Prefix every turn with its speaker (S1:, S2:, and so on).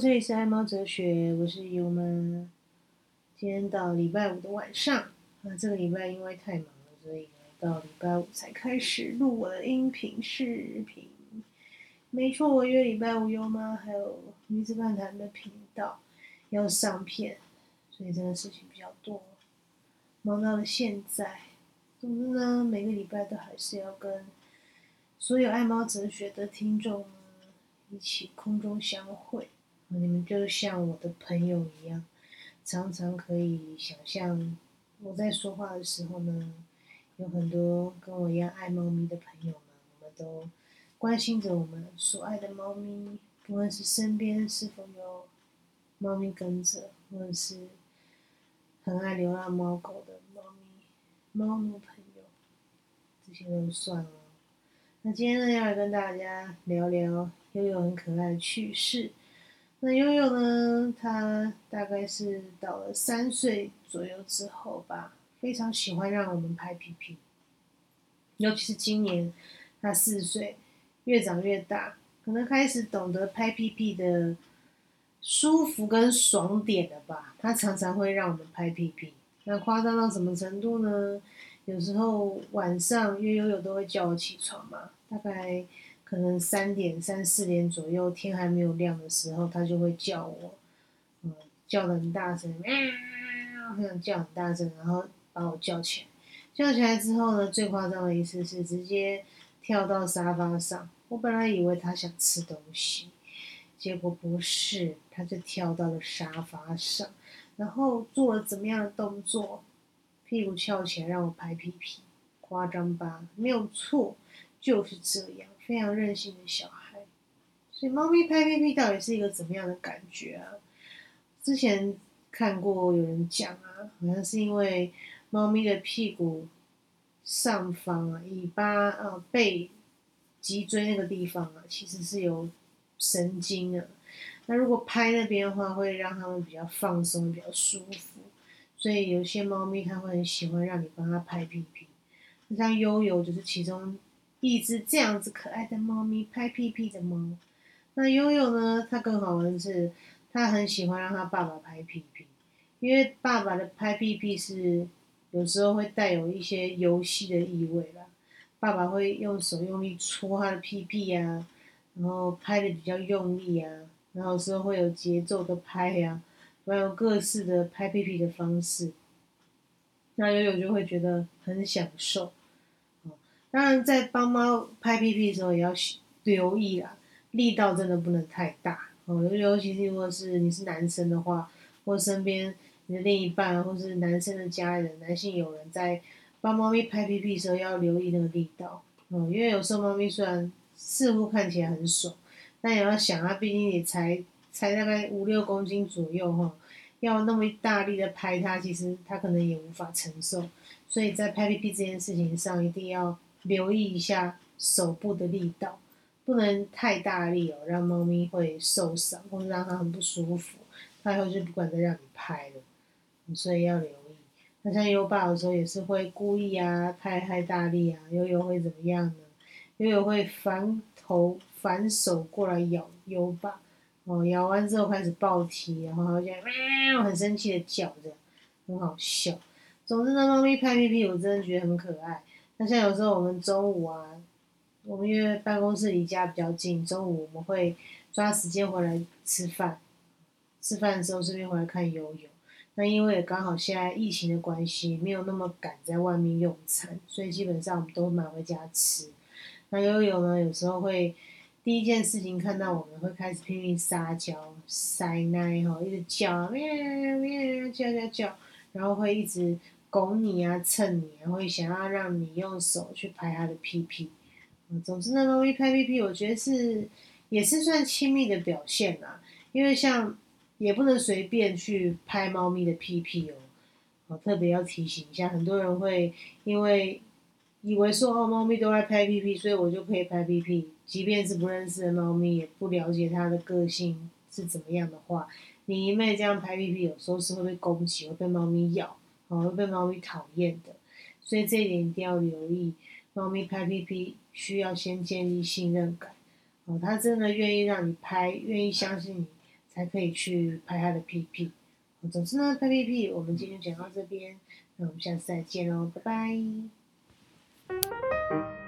S1: 这里是爱猫哲学，我是优妈。今天到礼拜五的晚上，啊，这个礼拜因为太忙了，所以到礼拜五才开始录我的音频视频。没错，我约礼拜五优妈还有女子漫谈的频道要上片，所以真的事情比较多，忙到了现在。总之呢，每个礼拜都还是要跟所有爱猫哲学的听众一起空中相会。你们就像我的朋友一样，常常可以想象我在说话的时候呢，有很多跟我一样爱猫咪的朋友们，我们都关心着我们所爱的猫咪，不论是身边是否有猫咪跟着，或者是很爱流浪猫狗的猫咪、猫奴朋友，这些都算了。那今天呢，要来跟大家聊聊悠悠很可爱的趣事。那悠悠呢？他大概是到了三岁左右之后吧，非常喜欢让我们拍屁屁。尤其是今年他四岁，越长越大，可能开始懂得拍屁屁的舒服跟爽点了吧。他常常会让我们拍屁屁，那夸张到什么程度呢？有时候晚上，因为悠悠都会叫我起床嘛，大概。可能三点、三四点左右，天还没有亮的时候，它就会叫我，嗯，叫的很大声，喵，很想叫很大声，然后把我叫起来。叫起来之后呢，最夸张的一次是直接跳到沙发上。我本来以为它想吃东西，结果不是，它就跳到了沙发上，然后做了怎么样的动作？屁股翘起来让我拍屁屁，夸张吧？没有错，就是这样。非常任性的小孩，所以猫咪拍屁屁到底是一个怎么样的感觉啊？之前看过有人讲啊，好像是因为猫咪的屁股上方啊、尾巴啊、背、脊椎那个地方啊，其实是有神经的。那如果拍那边的话，会让它们比较放松、比较舒服。所以有些猫咪它会很喜欢让你帮它拍屁屁，像悠悠就是其中。一只这样子可爱的猫咪拍屁屁的猫，那悠悠呢？它更好玩的是，它很喜欢让它爸爸拍屁屁，因为爸爸的拍屁屁是有时候会带有一些游戏的意味啦。爸爸会用手用力戳它的屁屁呀，然后拍的比较用力啊，然后有时候会有节奏的拍呀，还有各式的拍屁屁的方式，那悠悠就会觉得很享受。当然，在帮猫拍屁屁的时候，也要留意啦，力道真的不能太大哦。尤其是如果是你是男生的话，或身边你的另一半，或是男生的家人、男性友人，在帮猫咪拍屁屁的时候，要留意那个力道哦。因为有时候猫咪虽然似乎看起来很爽，但也要想它毕竟也才才大概五六公斤左右哈，要那么大力的拍它，其实它可能也无法承受。所以在拍屁屁这件事情上，一定要。留意一下手部的力道，不能太大力哦，让猫咪会受伤，或者让它很不舒服，它以后就不管再让你拍了，所以要留意。那像优爸有时候也是会故意啊，拍太大力啊，悠悠会怎么样呢？悠悠会反头反手过来咬优爸，哦，咬完之后开始暴踢，然后好像喵，很生气的叫着，很好笑。总之呢，猫咪拍屁屁，我真的觉得很可爱。那像有时候我们中午啊，我们因为办公室离家比较近，中午我们会抓时间回来吃饭。吃饭的时候顺便回来看悠悠。那因为刚好现在疫情的关系，没有那么赶在外面用餐，所以基本上我们都买回家吃。那悠悠呢，有时候会第一件事情看到我们会开始拼命撒娇、塞奶哈，一直叫喵喵喵叫叫叫，然后会一直。拱你啊，蹭你啊，会想要让你用手去拍它的屁屁。总之，那猫咪拍屁屁，我觉得是也是算亲密的表现啦。因为像也不能随便去拍猫咪的屁屁哦。我特别要提醒一下，很多人会因为以为说哦，猫咪都爱拍屁屁，所以我就可以拍屁屁。即便是不认识的猫咪，也不了解它的个性是怎么样的话，你一昧这样拍屁屁，有时候是会被攻击，会被猫咪咬。哦，会被猫咪讨厌的，所以这一点一定要留意。猫咪拍屁屁需要先建立信任感，哦，它真的愿意让你拍，愿意相信你，才可以去拍它的屁屁。总之呢，拍屁屁，我们今天讲到这边，那我们下次再见喽，拜拜。